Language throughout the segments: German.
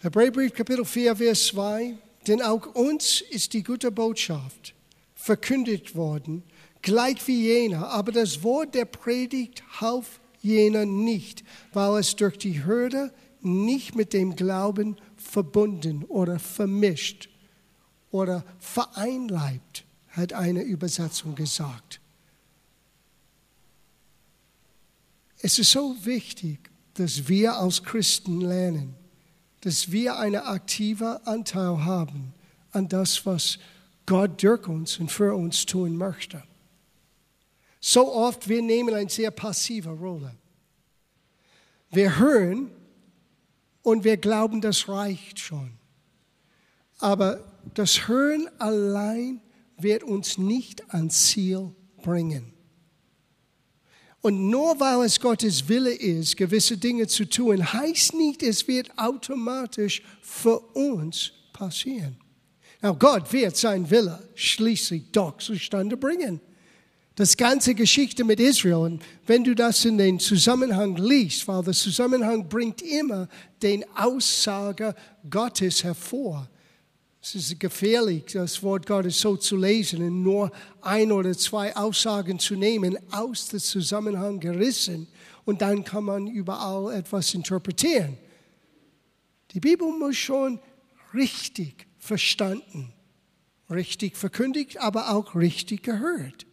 Hebräerbrief Kapitel 4, Vers 2. Denn auch uns ist die gute Botschaft verkündigt worden, gleich wie jener, aber das Wort der Predigt half jener nicht, weil es durch die Hürde nicht mit dem Glauben verbunden oder vermischt oder vereinleibt, hat eine Übersetzung gesagt. Es ist so wichtig, dass wir als Christen lernen, dass wir einen aktiven Anteil haben an das, was Gott durch uns und für uns tun möchte. So oft, wir nehmen eine sehr passive Rolle. Wir hören und wir glauben, das reicht schon. Aber das Hören allein wird uns nicht ans Ziel bringen. Und nur weil es Gottes Wille ist, gewisse Dinge zu tun, heißt nicht, es wird automatisch für uns passieren. Now, Gott wird sein Wille schließlich doch zustande bringen. Das ganze Geschichte mit Israel, und wenn du das in den Zusammenhang liest, weil der Zusammenhang bringt immer den Aussage Gottes hervor. Es ist gefährlich, das Wort Gottes so zu lesen und nur ein oder zwei Aussagen zu nehmen, aus dem Zusammenhang gerissen und dann kann man überall etwas interpretieren. Die Bibel muss schon richtig verstanden, richtig verkündigt, aber auch richtig gehört.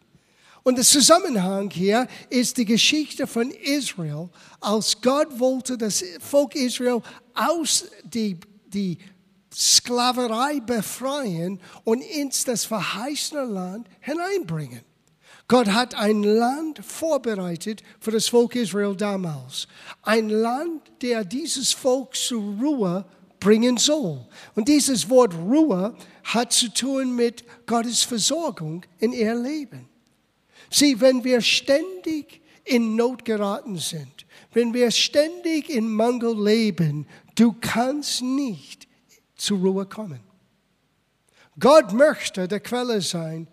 Und der Zusammenhang hier ist die Geschichte von Israel, als Gott wollte das Volk Israel aus die, die Sklaverei befreien und ins das verheißene Land hineinbringen. Gott hat ein Land vorbereitet für das Volk Israel damals. Ein Land, der dieses Volk zur Ruhe bringen soll. Und dieses Wort Ruhe hat zu tun mit Gottes Versorgung in ihr Leben. Sieh, wenn wir ständig in Not geraten sind, wenn wir ständig in Mangel leben, du kannst nicht zur Ruhe kommen. Gott möchte der Quelle sein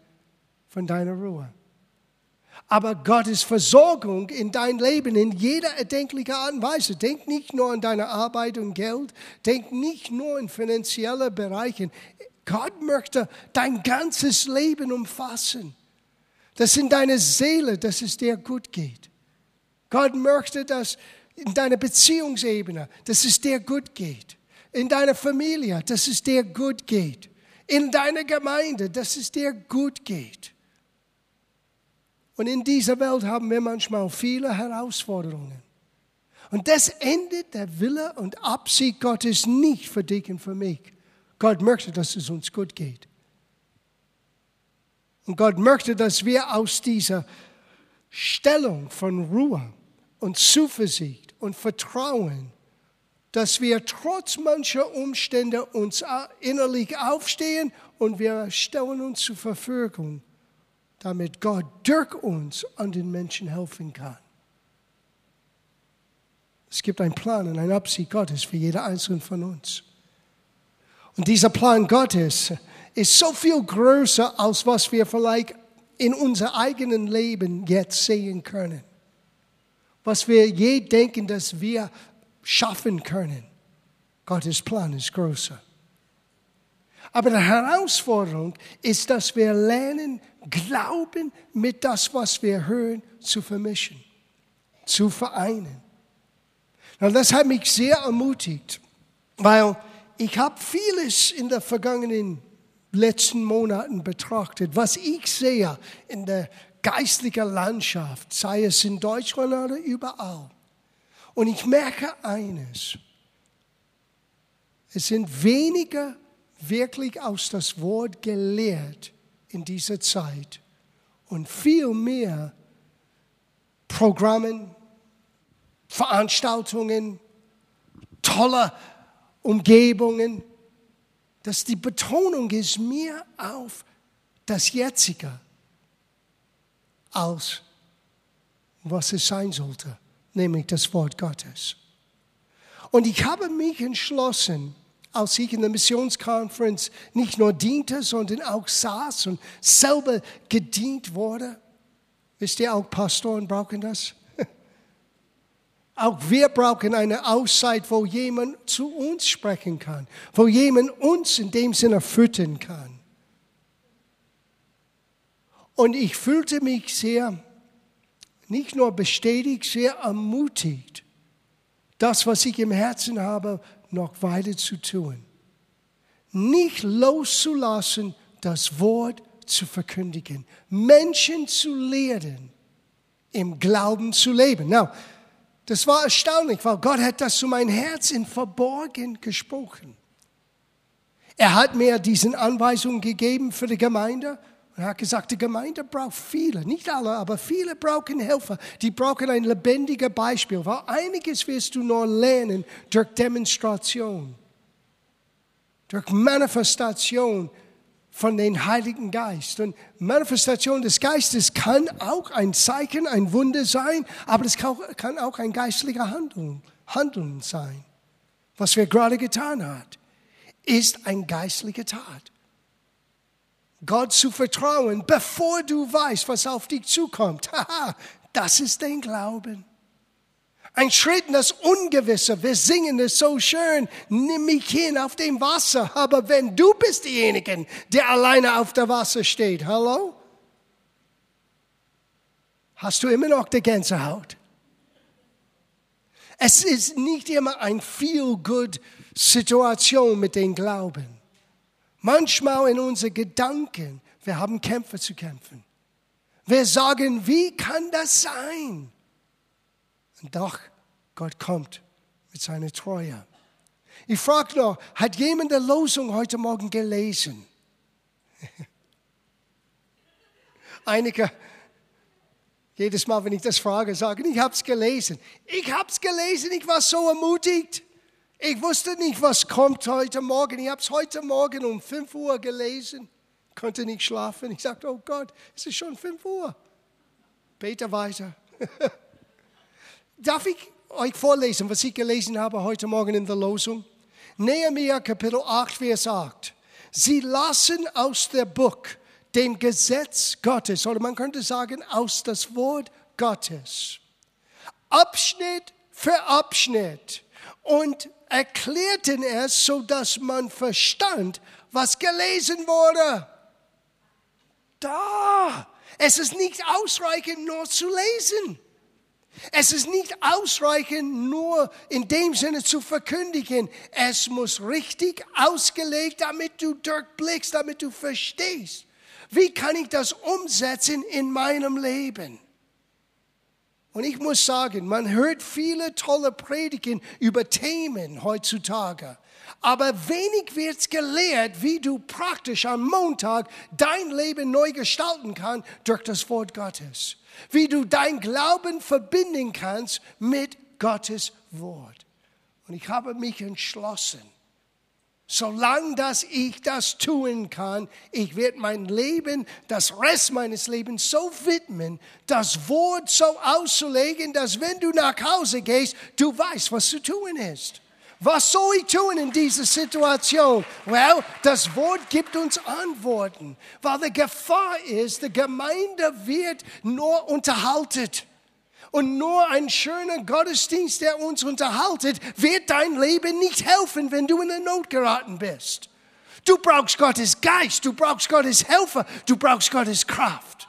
von deiner Ruhe. Aber Gottes Versorgung in dein Leben in jeder erdenklichen Art und Weise. Denk nicht nur an deine Arbeit und Geld. Denk nicht nur in finanzielle Bereichen. Gott möchte dein ganzes Leben umfassen. Dass in deiner Seele, dass es dir gut geht. Gott möchte, dass in deiner Beziehungsebene, dass es dir gut geht in deiner Familie, dass es dir gut geht. In deiner Gemeinde, dass es dir gut geht. Und in dieser Welt haben wir manchmal viele Herausforderungen. Und das endet der Wille und Absicht Gottes nicht für dich und für mich. Gott möchte, dass es uns gut geht. Und Gott möchte, dass wir aus dieser Stellung von Ruhe und Zuversicht und Vertrauen dass wir trotz mancher Umstände uns innerlich aufstehen und wir stellen uns zur Verfügung, damit Gott durch uns an den Menschen helfen kann. Es gibt einen Plan und eine Absicht Gottes für jeder einzelne von uns. Und dieser Plan Gottes ist so viel größer, als was wir vielleicht in unser eigenen Leben jetzt sehen können. Was wir je denken, dass wir schaffen können. Gottes Plan ist größer. Aber die Herausforderung ist, dass wir lernen, Glauben mit das, was wir hören, zu vermischen, zu vereinen. Und das hat mich sehr ermutigt, weil ich habe vieles in den vergangenen letzten Monaten betrachtet, was ich sehe in der geistlichen Landschaft, sei es in Deutschland oder überall. Und ich merke eines, es sind weniger wirklich aus das Wort gelehrt in dieser Zeit und viel mehr Programmen, Veranstaltungen, tolle Umgebungen, dass die Betonung ist mehr auf das Jetzige als was es sein sollte nämlich das Wort Gottes. Und ich habe mich entschlossen, als ich in der Missionskonferenz nicht nur diente, sondern auch saß und selber gedient wurde. Wisst ihr, auch Pastoren brauchen das. Auch wir brauchen eine Auszeit, wo jemand zu uns sprechen kann, wo jemand uns in dem Sinne füttern kann. Und ich fühlte mich sehr, nicht nur bestätigt, sehr ermutigt, das, was ich im Herzen habe, noch weiter zu tun. Nicht loszulassen, das Wort zu verkündigen, Menschen zu lehren, im Glauben zu leben. Now, das war erstaunlich, weil Gott hat das zu meinem Herz in Verborgen gesprochen. Er hat mir diesen Anweisungen gegeben für die Gemeinde er hat gesagt, die Gemeinde braucht viele, nicht alle, aber viele brauchen Helfer. Die brauchen ein lebendiges Beispiel, weil einiges wirst du nur lernen durch Demonstration, durch Manifestation von dem Heiligen Geist. Und Manifestation des Geistes kann auch ein Zeichen, ein Wunder sein, aber es kann auch ein geistlicher Handeln, Handeln sein. Was wir gerade getan haben, ist ein geistliche Tat. Gott zu vertrauen, bevor du weißt, was auf dich zukommt. das ist dein Glauben. Ein Schritt in das Ungewisse. Wir singen es so schön. Nimm mich hin auf dem Wasser. Aber wenn du bist derjenige, der alleine auf dem Wasser steht, hallo? Hast du immer noch die Gänsehaut? Es ist nicht immer eine Feel-Good-Situation mit dem Glauben. Manchmal in unseren Gedanken, wir haben Kämpfe zu kämpfen. Wir sagen, wie kann das sein? Und doch, Gott kommt mit seiner Treue. Ich frage noch, hat jemand die Losung heute Morgen gelesen? Einige, jedes Mal, wenn ich das frage, sagen, ich habe es gelesen. Ich habe es gelesen, ich war so ermutigt. Ich wusste nicht, was kommt heute Morgen. Ich habe es heute Morgen um 5 Uhr gelesen, konnte nicht schlafen. Ich sagte, oh Gott, es ist schon 5 Uhr. Bete weiter. Darf ich euch vorlesen, was ich gelesen habe heute Morgen in der Losung? Nehemiah Kapitel 8, Vers 8. Sie lassen aus der Buch, dem Gesetz Gottes, oder man könnte sagen, aus das Wort Gottes, Abschnitt für Abschnitt und erklärten es, so dass man verstand, was gelesen wurde. Da. Es ist nicht ausreichend, nur zu lesen. Es ist nicht ausreichend, nur in dem Sinne zu verkündigen. Es muss richtig ausgelegt, damit du durchblickst, damit du verstehst. Wie kann ich das umsetzen in meinem Leben? Und ich muss sagen, man hört viele tolle Predigen über Themen heutzutage. Aber wenig wird gelehrt, wie du praktisch am Montag dein Leben neu gestalten kannst durch das Wort Gottes. Wie du dein Glauben verbinden kannst mit Gottes Wort. Und ich habe mich entschlossen, Solange dass ich das tun kann, ich werde mein Leben, das Rest meines Lebens so widmen, das Wort so auszulegen, dass wenn du nach Hause gehst, du weißt, was zu tun ist. Was soll ich tun in dieser Situation? Well, das Wort gibt uns Antworten, weil die Gefahr ist, die Gemeinde wird nur unterhalten. Und nur ein schöner Gottesdienst, der uns unterhaltet, wird dein Leben nicht helfen, wenn du in eine Not geraten bist. Du brauchst Gottes Geist, du brauchst Gottes Helfer, du brauchst Gottes Kraft.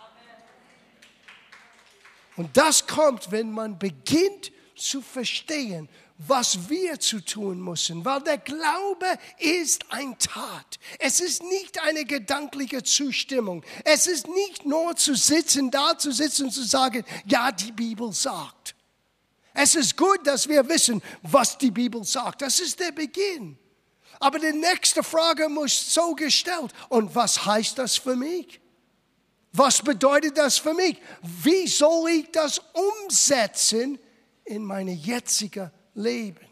Und das kommt, wenn man beginnt zu verstehen, was wir zu tun müssen, weil der Glaube ist ein Tat. Es ist nicht eine gedankliche Zustimmung. Es ist nicht nur zu sitzen, da zu sitzen und zu sagen, ja, die Bibel sagt. Es ist gut, dass wir wissen, was die Bibel sagt. Das ist der Beginn. Aber die nächste Frage muss so gestellt. Und was heißt das für mich? Was bedeutet das für mich? Wie soll ich das umsetzen in meine jetzige leben.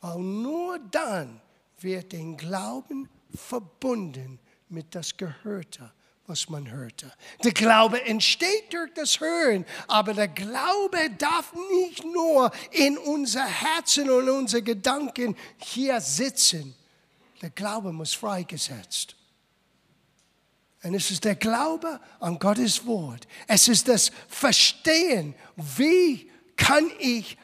Weil nur dann wird den Glauben verbunden mit das Gehörte, was man hörte. Der Glaube entsteht durch das Hören, aber der Glaube darf nicht nur in unser Herzen und unsere Gedanken hier sitzen. Der Glaube muss freigesetzt. Und es ist der Glaube an Gottes Wort. Es ist das Verstehen, wie kann ich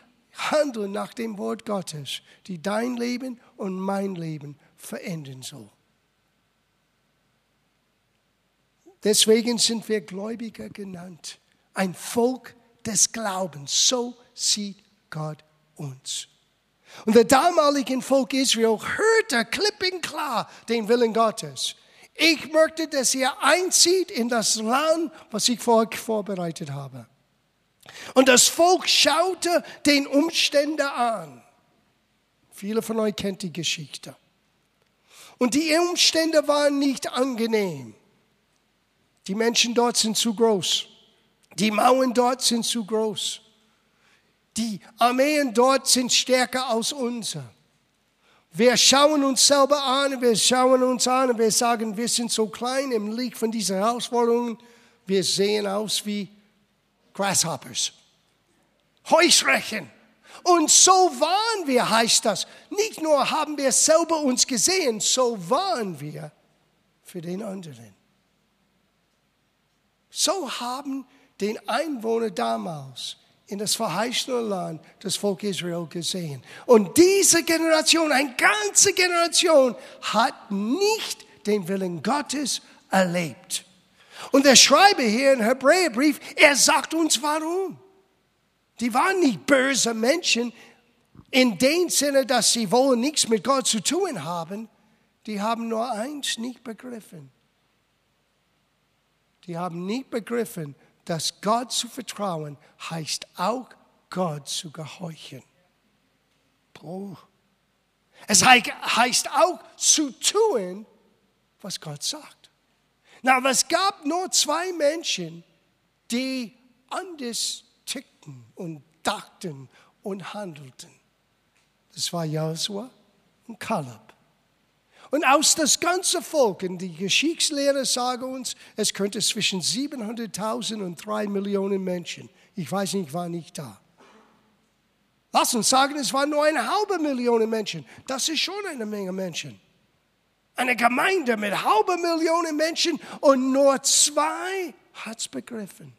handeln nach dem Wort Gottes, die dein Leben und mein Leben verändern soll. Deswegen sind wir Gläubiger genannt. Ein Volk des Glaubens. So sieht Gott uns. Und der damalige Volk Israel hörte klipp und klar den Willen Gottes. Ich möchte, dass ihr einzieht in das Land, was ich für euch vorbereitet habe. Und das Volk schaute den Umständen an. Viele von euch kennt die Geschichte. Und die Umstände waren nicht angenehm. Die Menschen dort sind zu groß. Die Mauern dort sind zu groß. Die Armeen dort sind stärker als unsere. Wir schauen uns selber an, wir schauen uns an und wir sagen, wir sind so klein im Licht von diesen Herausforderungen. Wir sehen aus wie Grasshoppers. Heuschrecken. Und so waren wir, heißt das. Nicht nur haben wir selber uns gesehen, so waren wir für den anderen. So haben den Einwohner damals in das verheißene Land das Volk Israel gesehen. Und diese Generation, eine ganze Generation, hat nicht den Willen Gottes erlebt. Und der Schreiber hier im Hebräerbrief, er sagt uns warum. Die waren nicht böse Menschen in dem Sinne, dass sie wollen nichts mit Gott zu tun haben. Die haben nur eins nicht begriffen. Die haben nicht begriffen, dass Gott zu vertrauen heißt auch Gott zu gehorchen. Oh. Es heißt auch zu tun, was Gott sagt. Na, es gab nur zwei Menschen, die anders tickten und dachten und handelten. Das war Josua und Kaleb. Und aus das ganze Volk, und die Geschichtslehrer sagen uns, es könnte zwischen 700.000 und 3 Millionen Menschen. Ich weiß nicht, war nicht da. Lass uns sagen, es waren nur eine halbe Million Menschen. Das ist schon eine Menge Menschen. Eine Gemeinde mit halbe Millionen Menschen und nur zwei hat es begriffen.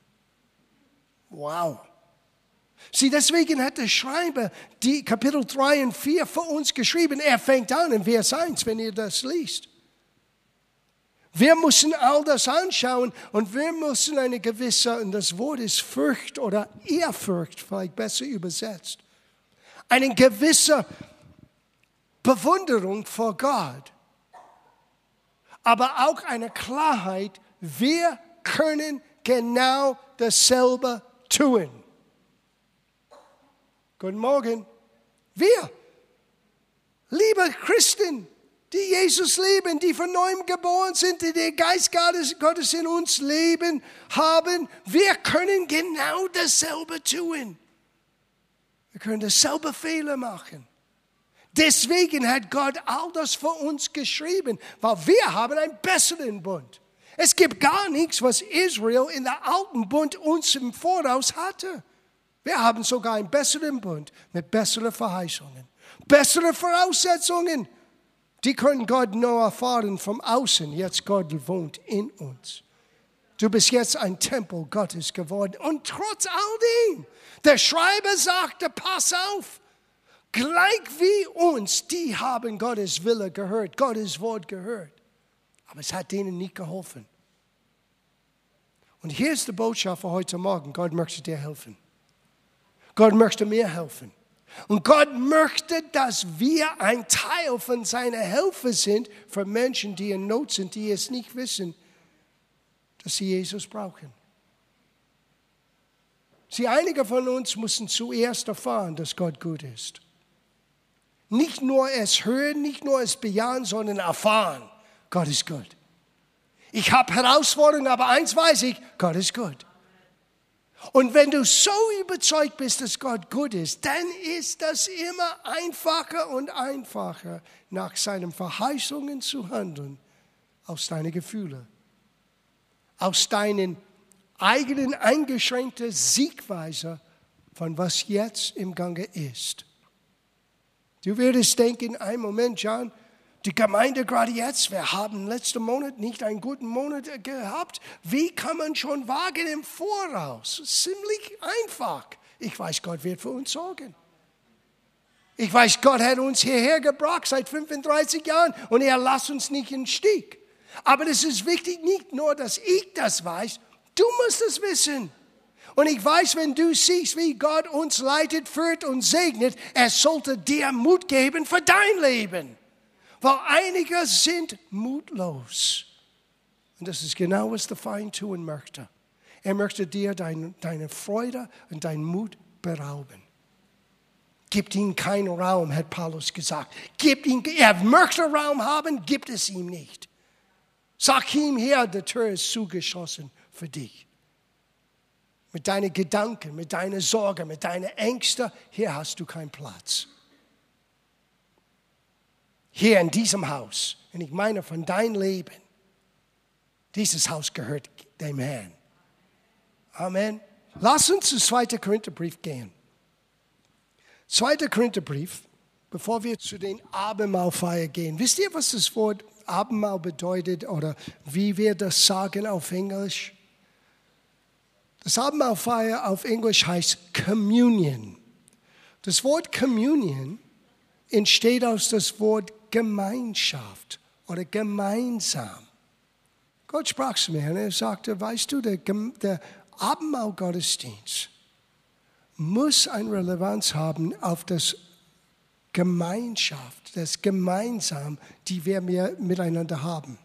Wow. Sieh, deswegen hat der Schreiber die Kapitel 3 und 4 für uns geschrieben. Er fängt an in Vers 1, wenn ihr das liest. Wir müssen all das anschauen und wir müssen eine gewisse, und das Wort ist Furcht oder Ehrfurcht, vielleicht besser übersetzt, eine gewisse Bewunderung vor Gott, aber auch eine Klarheit, wir können genau dasselbe tun. Guten Morgen. Wir, liebe Christen, die Jesus lieben, die von neuem geboren sind, die den Geist Gottes in uns leben haben, wir können genau dasselbe tun. Wir können dasselbe Fehler machen. Deswegen hat Gott all das für uns geschrieben, weil wir haben einen besseren Bund. Es gibt gar nichts, was Israel in der alten Bund uns im Voraus hatte. Wir haben sogar einen besseren Bund mit besseren Verheißungen, bessere Voraussetzungen. Die können Gott nur erfahren vom Außen. Jetzt Gott wohnt in uns. Du bist jetzt ein Tempel Gottes geworden. Und trotz all dem, der Schreiber sagte, pass auf, gleich wie uns, die haben Gottes Wille gehört, Gottes Wort gehört. Aber es hat denen nicht geholfen. Und hier ist die Botschaft für heute Morgen. Gott möchte dir helfen. Gott möchte mir helfen. Und Gott möchte, dass wir ein Teil von seiner Hilfe sind für Menschen, die in Not sind, die es nicht wissen, dass sie Jesus brauchen. Sie, einige von uns müssen zuerst erfahren, dass Gott gut ist. Nicht nur es hören, nicht nur es bejahen, sondern erfahren, Gott ist gut. Ich habe Herausforderungen, aber eins weiß ich, Gott ist gut. Und wenn du so überzeugt bist, dass Gott gut ist, dann ist das immer einfacher und einfacher, nach seinen Verheißungen zu handeln, aus deinen Gefühlen, aus deinen eigenen eingeschränkten Siegweise von was jetzt im Gange ist. Du würdest denken, ein Moment, John, die Gemeinde gerade jetzt, wir haben letzten Monat nicht einen guten Monat gehabt. Wie kann man schon wagen im Voraus? Ziemlich einfach. Ich weiß, Gott wird für uns sorgen. Ich weiß, Gott hat uns hierher gebracht seit 35 Jahren und er lässt uns nicht den Stich. Aber es ist wichtig, nicht nur, dass ich das weiß, du musst es wissen. Und ich weiß, wenn du siehst, wie Gott uns leitet, führt und segnet, er sollte dir Mut geben für dein Leben. Weil einige sind mutlos. Und das ist genau, was der Feind tun möchte. Er möchte dir dein, deine Freude und deinen Mut berauben. Gibt ihm keinen Raum, hat Paulus gesagt. Gibt ihm, er möchte Raum haben, gibt es ihm nicht. Sag ihm hier, die Tür ist zugeschossen für dich. Mit deinen Gedanken, mit deinen Sorgen, mit deinen Ängsten, hier hast du keinen Platz. Hier in diesem Haus, und ich meine von deinem Leben, dieses Haus gehört dem Herrn. Amen. Lass uns zum 2. Korintherbrief gehen. 2. Korintherbrief, bevor wir zu den Abendmahlfeier gehen. Wisst ihr, was das Wort Abendmahl bedeutet oder wie wir das sagen auf Englisch? Das Abendmahlfeier auf Englisch heißt Communion. Das Wort Communion entsteht aus das Wort Gemeinschaft oder gemeinsam. Gott sprach zu mir und er sagte, weißt du, der, der Abendmahl-Gottesdienst muss eine Relevanz haben auf das Gemeinschaft, das Gemeinsam, die wir miteinander haben.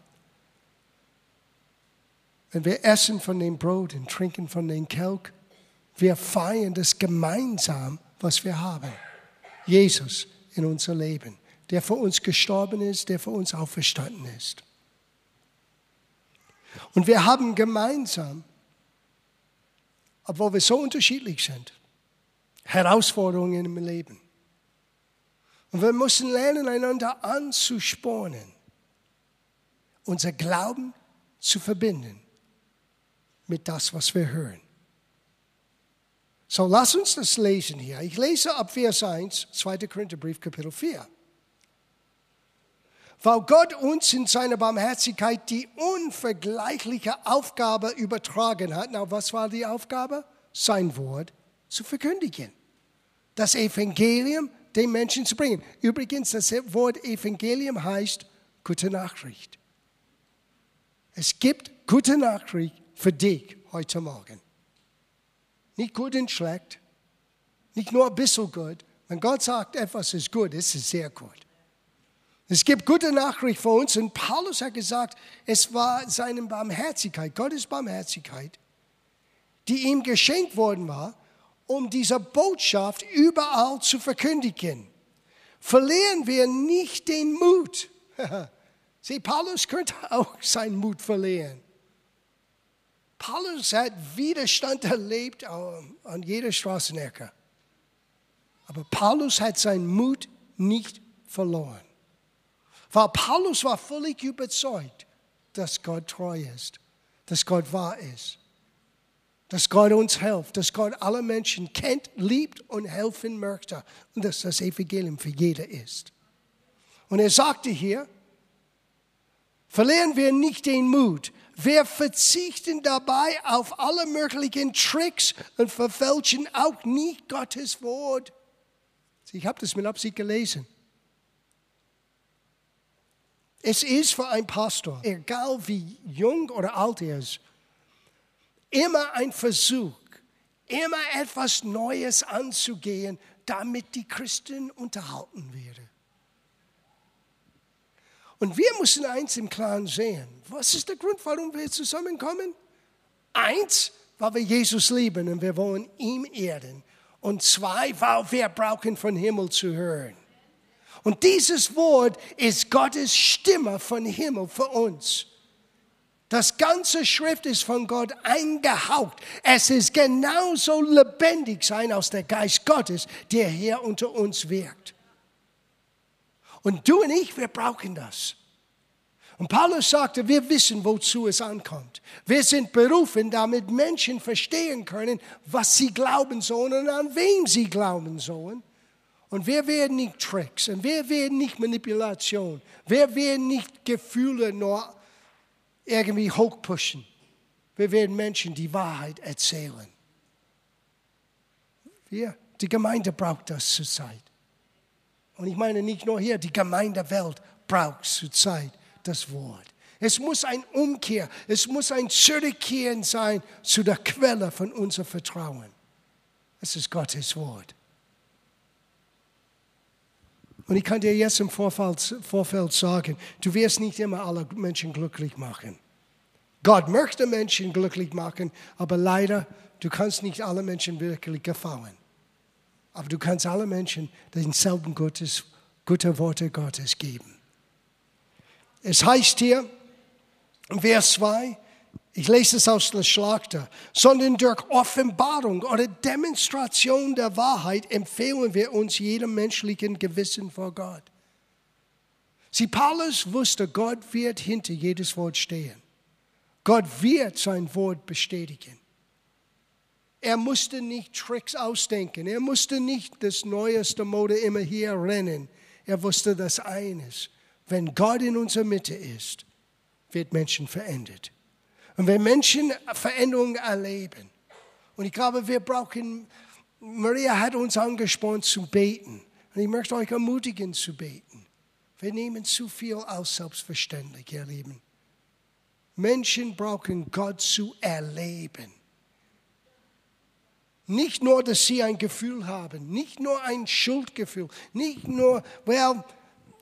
Wenn wir essen von dem Brot und trinken von dem Kelch, wir feiern das gemeinsam, was wir haben. Jesus in unser Leben, der für uns gestorben ist, der für uns auferstanden ist. Und wir haben gemeinsam, obwohl wir so unterschiedlich sind, Herausforderungen im Leben. Und wir müssen lernen, einander anzuspornen, unser Glauben zu verbinden mit das, was wir hören. So, lass uns das lesen hier. Ich lese ab Vers 1, 2. Korintherbrief, Kapitel 4. Weil Gott uns in seiner Barmherzigkeit die unvergleichliche Aufgabe übertragen hat. Na, was war die Aufgabe? Sein Wort zu verkündigen. Das Evangelium den Menschen zu bringen. Übrigens, das Wort Evangelium heißt gute Nachricht. Es gibt gute Nachricht für dich heute Morgen. Nicht gut und schlecht, nicht nur ein bisschen gut. Wenn Gott sagt, etwas ist gut, ist es sehr gut. Es gibt gute Nachricht für uns und Paulus hat gesagt, es war seine Barmherzigkeit, Gottes Barmherzigkeit, die ihm geschenkt worden war, um diese Botschaft überall zu verkündigen. Verlieren wir nicht den Mut. Sieh, Paulus könnte auch seinen Mut verlieren. Paulus hat Widerstand erlebt an jeder Straßenecke. Aber Paulus hat seinen Mut nicht verloren. Weil Paulus war völlig überzeugt, dass Gott treu ist, dass Gott wahr ist dass Gott uns hilft, dass Gott alle Menschen kennt, liebt und helfen möchte und dass das Evangelium für jeder ist. Und er sagte hier, verlieren wir nicht den Mut. Wir verzichten dabei auf alle möglichen Tricks und verfälschen auch nicht Gottes Wort. Ich habe das mit Absicht gelesen. Es ist für einen Pastor, egal wie jung oder alt er ist, immer ein Versuch, immer etwas Neues anzugehen, damit die Christen unterhalten werden. Und wir müssen eins im Klaren sehen. Was ist der Grund, warum wir zusammenkommen? Eins, weil wir Jesus lieben und wir wollen ihm ehren. Und zwei, weil wir brauchen von Himmel zu hören. Und dieses Wort ist Gottes Stimme von Himmel für uns. Das ganze Schrift ist von Gott eingehaucht. Es ist genauso lebendig sein aus der Geist Gottes, der hier unter uns wirkt. Und du und ich, wir brauchen das. Und Paulus sagte, wir wissen, wozu es ankommt. Wir sind berufen, damit Menschen verstehen können, was sie glauben sollen und an wem sie glauben sollen. Und wir werden nicht Tricks und wir werden nicht Manipulation. Wir werden nicht Gefühle nur irgendwie hochpushen. Wir werden Menschen die Wahrheit erzählen. Wir, die Gemeinde braucht das zurzeit. Und ich meine nicht nur hier, die Gemeindewelt braucht zurzeit das Wort. Es muss ein Umkehr, es muss ein Zurückkehren sein zu der Quelle von unserem Vertrauen. Es ist Gottes Wort. Und ich kann dir jetzt im Vorfeld, Vorfeld sagen, du wirst nicht immer alle Menschen glücklich machen. Gott möchte Menschen glücklich machen, aber leider, du kannst nicht alle Menschen wirklich gefallen. Aber du kannst alle Menschen denselben Gottes, gute Worte Gottes geben. Es heißt hier, Vers 2, ich lese es aus der Schlachter, sondern durch Offenbarung oder Demonstration der Wahrheit empfehlen wir uns jedem menschlichen Gewissen vor Gott. Sie, Paulus wusste, Gott wird hinter jedes Wort stehen. Gott wird sein Wort bestätigen. Er musste nicht Tricks ausdenken. Er musste nicht das neueste Mode immer hier rennen. Er wusste das eines. Wenn Gott in unserer Mitte ist, wird Menschen verändert. Und wenn Menschen Veränderungen erleben, und ich glaube, wir brauchen, Maria hat uns angespornt zu beten. Und ich möchte euch ermutigen zu beten. Wir nehmen zu viel als selbstverständlich, ihr Lieben. Menschen brauchen Gott zu erleben. Nicht nur, dass sie ein Gefühl haben, nicht nur ein Schuldgefühl, nicht nur, well,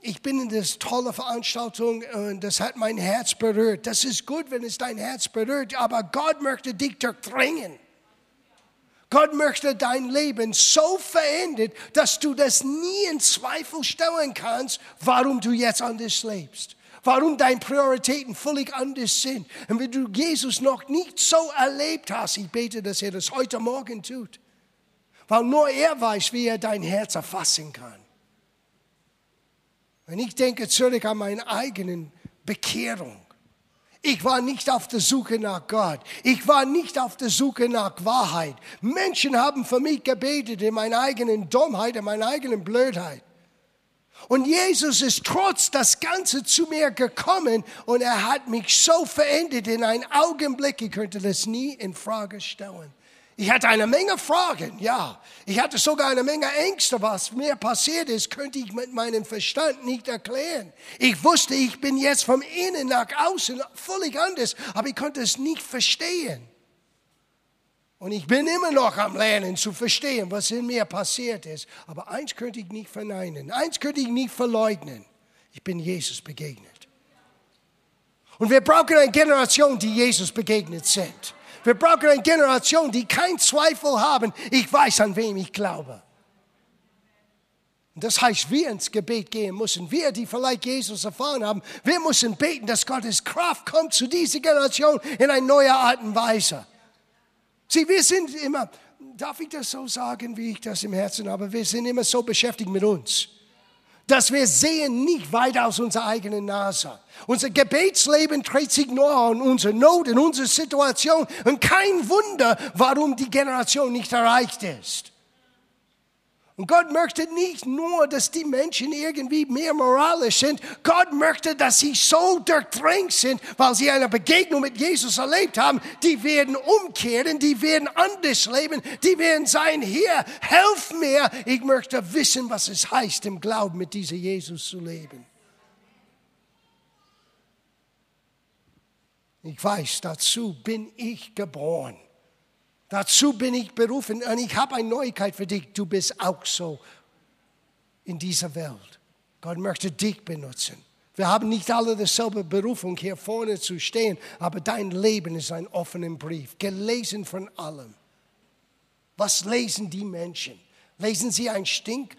ich bin in das tolle Veranstaltung und das hat mein Herz berührt. Das ist gut, wenn es dein Herz berührt, aber Gott möchte dich durchdringen. Gott möchte dein Leben so verändern, dass du das nie in Zweifel stellen kannst, warum du jetzt anders lebst. Warum deine Prioritäten völlig anders sind. Und wenn du Jesus noch nicht so erlebt hast, ich bete, dass er das heute Morgen tut. Weil nur er weiß, wie er dein Herz erfassen kann. Und ich denke zurück an meine eigene Bekehrung. Ich war nicht auf der Suche nach Gott. Ich war nicht auf der Suche nach Wahrheit. Menschen haben für mich gebetet in meiner eigenen Dummheit, in meiner eigenen Blödheit. Und Jesus ist trotz das Ganze zu mir gekommen und er hat mich so verändert in einem Augenblick, ich könnte das nie in Frage stellen. Ich hatte eine Menge Fragen, ja. Ich hatte sogar eine Menge Ängste, was mir passiert ist, könnte ich mit meinem Verstand nicht erklären. Ich wusste, ich bin jetzt vom Innen nach außen völlig anders, aber ich konnte es nicht verstehen. Und ich bin immer noch am Lernen zu verstehen, was in mir passiert ist. Aber eins könnte ich nicht verneinen, eins könnte ich nicht verleugnen. Ich bin Jesus begegnet. Und wir brauchen eine Generation, die Jesus begegnet sind. Wir brauchen eine Generation, die keinen Zweifel haben. Ich weiß, an wem ich glaube. Und das heißt, wir ins Gebet gehen müssen. Wir, die vielleicht Jesus erfahren haben, wir müssen beten, dass Gottes Kraft kommt zu dieser Generation in eine neue Art und Weise. Sieh, wir sind immer, darf ich das so sagen, wie ich das im Herzen habe, wir sind immer so beschäftigt mit uns dass wir sehen nicht weit aus unserer eigenen Nase. Unser Gebetsleben dreht sich nur an unsere Not, in unsere Situation und kein Wunder, warum die Generation nicht erreicht ist. Und Gott möchte nicht nur, dass die Menschen irgendwie mehr moralisch sind. Gott möchte, dass sie so durchdrängt sind, weil sie eine Begegnung mit Jesus erlebt haben. Die werden umkehren, die werden anders leben, die werden sein, hier, helf mir. Ich möchte wissen, was es heißt, im Glauben mit diesem Jesus zu leben. Ich weiß, dazu bin ich geboren. Dazu bin ich berufen und ich habe eine Neuigkeit für dich. Du bist auch so in dieser Welt. Gott möchte dich benutzen. Wir haben nicht alle dieselbe Berufung, hier vorne zu stehen, aber dein Leben ist ein offener Brief, gelesen von allem. Was lesen die Menschen? Lesen sie einen stink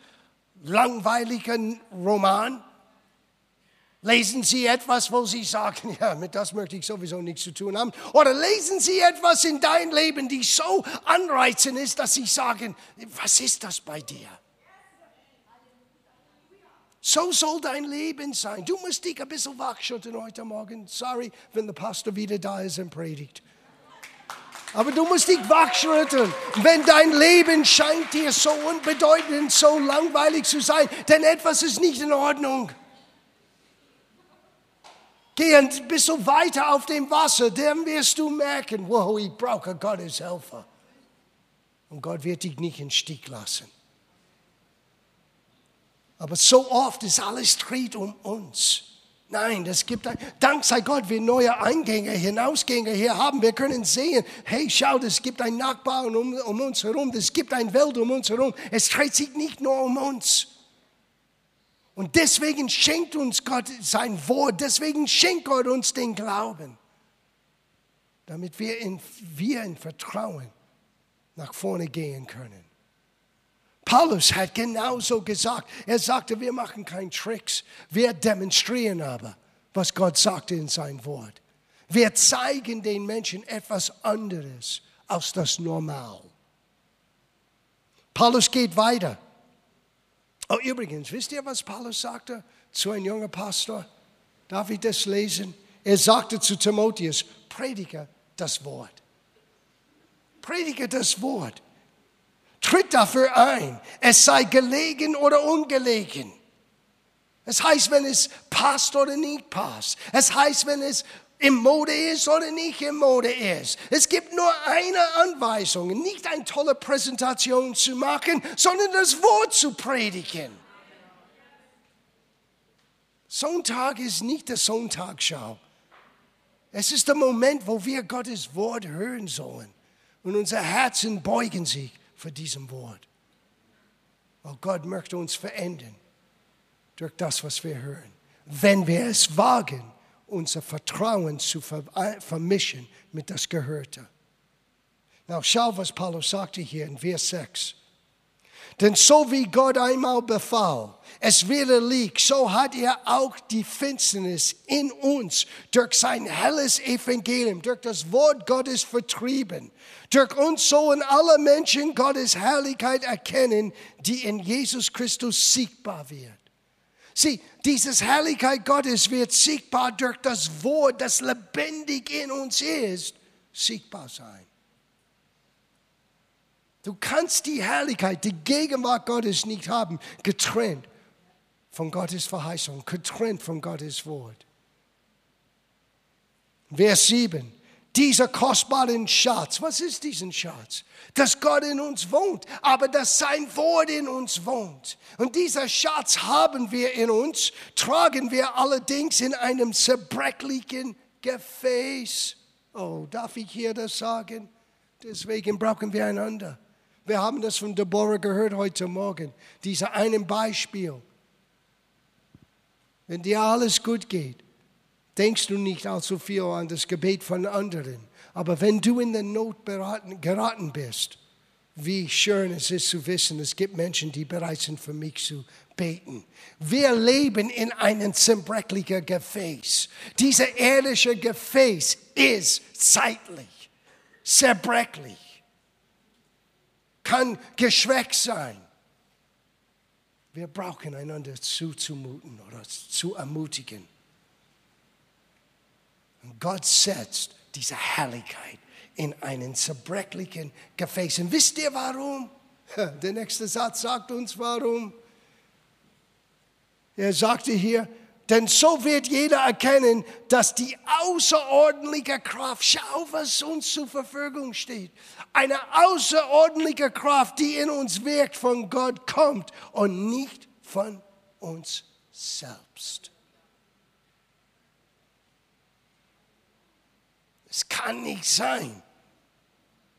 langweiligen Roman? Lesen Sie etwas, wo Sie sagen, ja, mit das möchte ich sowieso nichts zu tun haben. Oder lesen Sie etwas in dein Leben, die so anreizend ist, dass Sie sagen, was ist das bei dir? So soll dein Leben sein. Du musst dich ein bisschen wachschütteln heute Morgen. Sorry, wenn der Pastor wieder da ist und predigt. Aber du musst dich wachschütteln. Wenn dein Leben scheint dir so unbedeutend, so langweilig zu sein, denn etwas ist nicht in Ordnung. Geh ein bisschen weiter auf dem Wasser, dann wirst du merken, wow, ich brauche Gottes Helfer. Und Gott wird dich nicht im Stich lassen. Aber so oft ist alles dreht um uns. Nein, das gibt ein, Dank sei Gott, wir neue Eingänge, Hinausgänge hier haben. Wir können sehen, hey, schau, es gibt ein Nachbarn um, um uns herum, es gibt eine Welt um uns herum. Es dreht sich nicht nur um uns. Und deswegen schenkt uns Gott sein Wort, deswegen schenkt Gott uns den Glauben, damit wir in, wir in Vertrauen nach vorne gehen können. Paulus hat genauso gesagt. Er sagte, wir machen keine Tricks, wir demonstrieren aber, was Gott sagte in sein Wort. Wir zeigen den Menschen etwas anderes als das Normal. Paulus geht weiter. Oh, übrigens, wisst ihr, was Paulus sagte zu einem jungen Pastor? Darf ich das lesen? Er sagte zu Timotheus, predige das Wort. Predige das Wort. Tritt dafür ein, es sei gelegen oder ungelegen. Es heißt, wenn es passt oder nicht passt. Es heißt, wenn es im Mode ist oder nicht im Mode ist. Es gibt nur eine Anweisung, nicht eine tolle Präsentation zu machen, sondern das Wort zu predigen. Sonntag ist nicht der Sonntagsschau. Es ist der Moment, wo wir Gottes Wort hören sollen und unser Herzen beugen sich für diesem Wort. Weil Gott möchte uns verändern durch das, was wir hören. Wenn wir es wagen, unser Vertrauen zu vermischen mit das Gehörte. Now schau, was Paulus sagte hier in Vers 6. Denn so wie Gott einmal befahl, es wieder liegt, so hat er auch die Finsternis in uns durch sein helles Evangelium, durch das Wort Gottes vertrieben. Durch uns sollen alle Menschen Gottes Herrlichkeit erkennen, die in Jesus Christus sichtbar wird. Sieh, dieses Herrlichkeit Gottes wird sichtbar durch das Wort, das lebendig in uns ist, sichtbar sein. Du kannst die Herrlichkeit, die Gegenwart Gottes nicht haben, getrennt von Gottes Verheißung, getrennt von Gottes Wort. Vers 7. Dieser kostbaren Schatz, was ist diesen Schatz? Dass Gott in uns wohnt, aber dass sein Wort in uns wohnt. Und dieser Schatz haben wir in uns, tragen wir allerdings in einem zerbrechlichen Gefäß. Oh, darf ich hier das sagen? Deswegen brauchen wir einander. Wir haben das von Deborah gehört heute Morgen. Dieser einen Beispiel. Wenn dir alles gut geht, denkst du nicht allzu viel an das Gebet von anderen. Aber wenn du in der Not beraten, geraten bist, wie schön es ist zu wissen, es gibt Menschen, die bereit sind, für mich zu beten. Wir leben in einem zerbrechlichen Gefäß. Dieser irdische Gefäß ist zeitlich, zerbrechlich kann geschwächt sein. Wir brauchen einander zuzumuten oder zu ermutigen. Und Gott setzt diese Herrlichkeit in einen zerbrechlichen Gefäß. Und wisst ihr warum? Der nächste Satz sagt uns warum. Er sagte hier, denn so wird jeder erkennen, dass die außerordentliche Kraft, schau, was uns zur Verfügung steht, eine außerordentliche Kraft, die in uns wirkt, von Gott kommt und nicht von uns selbst. Es kann nicht sein,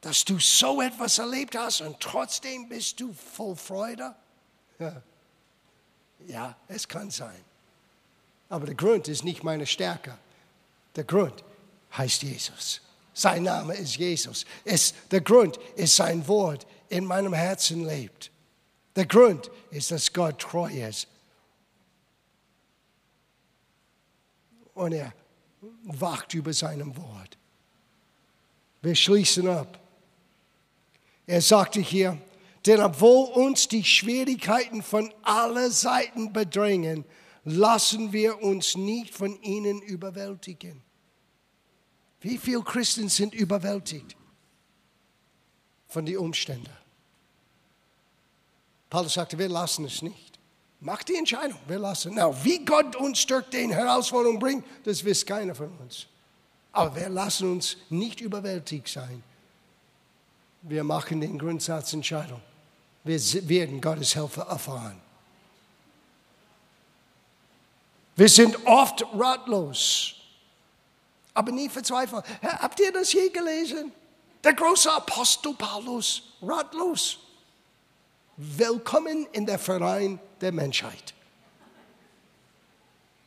dass du so etwas erlebt hast und trotzdem bist du voll Freude. Ja, ja es kann sein. Aber der Grund ist nicht meine Stärke. Der Grund heißt Jesus. Sein Name ist Jesus. Es, der Grund ist sein Wort in meinem Herzen lebt. Der Grund ist, dass Gott treu ist. Und er wacht über seinem Wort. Wir schließen ab. Er sagte hier, denn obwohl uns die Schwierigkeiten von allen Seiten bedrängen, lassen wir uns nicht von ihnen überwältigen. Wie viele Christen sind überwältigt von den Umständen? Paulus sagte, wir lassen es nicht. Mach die Entscheidung, wir lassen. Na, wie Gott uns durch den Herausforderungen bringt, das wisst keiner von uns. Aber wir lassen uns nicht überwältigt sein. Wir machen den Grundsatzentscheidung. Wir werden Gottes Hilfe erfahren. Wir sind oft ratlos, aber nie verzweifelt. Habt ihr das je gelesen? Der große Apostel Paulus, ratlos. Willkommen in der Verein der Menschheit.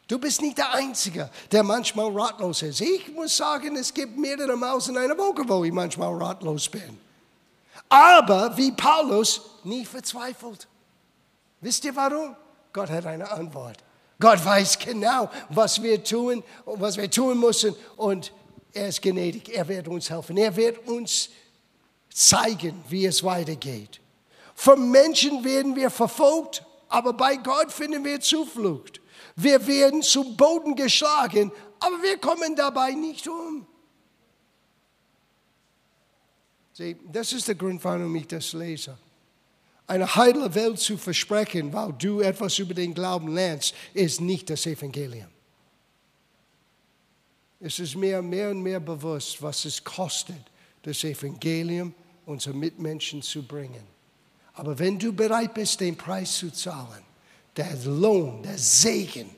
Du bist nicht der Einzige, der manchmal ratlos ist. Ich muss sagen, es gibt mehrere Maus in einer Woche, wo ich manchmal ratlos bin. Aber wie Paulus, nie verzweifelt. Wisst ihr warum? Gott hat eine Antwort. Gott weiß genau, was wir tun und was wir tun müssen. Und er ist gnädig. Er wird uns helfen. Er wird uns zeigen, wie es weitergeht. Von Menschen werden wir verfolgt, aber bei Gott finden wir Zuflucht. Wir werden zu Boden geschlagen, aber wir kommen dabei nicht um. Sieh, das ist der Grund, warum ich das lese eine heile Welt zu versprechen, weil du etwas über den Glauben lernst, ist nicht das Evangelium. Es ist mir mehr und mehr bewusst, was es kostet, das Evangelium unseren Mitmenschen zu bringen. Aber wenn du bereit bist, den Preis zu zahlen, der Lohn, der Segen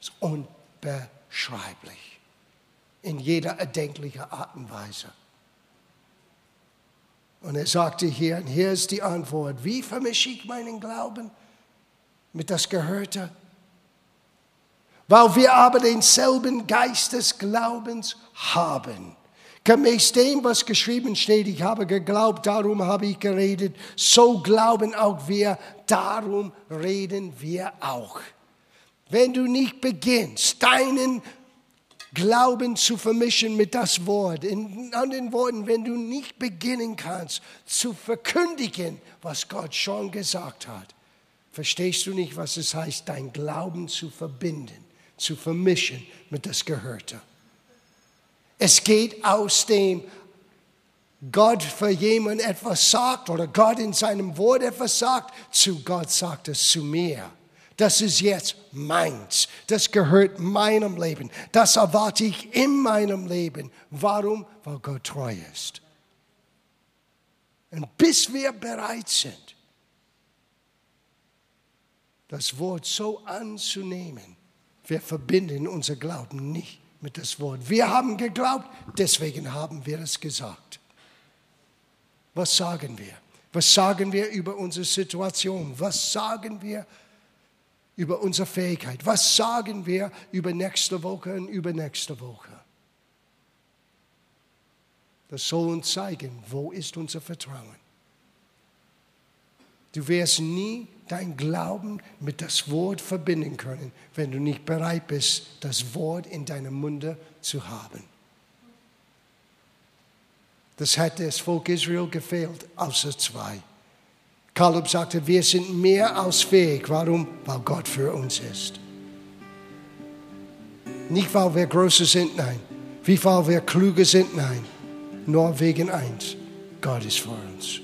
ist unbeschreiblich. In jeder erdenklichen Art und Weise. Und er sagte hier, und hier ist die Antwort, wie vermische ich meinen Glauben mit das Gehörte? Weil wir aber denselben Geist des Glaubens haben. Gemäß dem, was geschrieben steht, ich habe geglaubt, darum habe ich geredet, so glauben auch wir, darum reden wir auch. Wenn du nicht beginnst, deinen Glauben zu vermischen mit das Wort. In anderen Worten, wenn du nicht beginnen kannst zu verkündigen, was Gott schon gesagt hat, verstehst du nicht, was es heißt, dein Glauben zu verbinden, zu vermischen mit das Gehörte. Es geht aus dem Gott für jemand etwas sagt oder Gott in seinem Wort etwas sagt, zu Gott sagt es zu mir. Das ist jetzt meins. Das gehört meinem Leben. Das erwarte ich in meinem Leben. Warum? Weil Gott treu ist. Und bis wir bereit sind, das Wort so anzunehmen, wir verbinden unser Glauben nicht mit das Wort. Wir haben geglaubt, deswegen haben wir es gesagt. Was sagen wir? Was sagen wir über unsere Situation? Was sagen wir über über unsere Fähigkeit. Was sagen wir über nächste Woche und übernächste Woche? Das soll uns zeigen, wo ist unser Vertrauen. Du wirst nie dein Glauben mit das Wort verbinden können, wenn du nicht bereit bist, das Wort in deinem Munde zu haben. Das hat das Volk Israel gefehlt, außer zwei. Kaleb sagte, wir sind mehr als fähig. Warum? Weil Gott für uns ist. Nicht, weil wir größer sind, nein. Wie weil wir klüger sind, nein. Nur wegen eins. Gott ist für uns.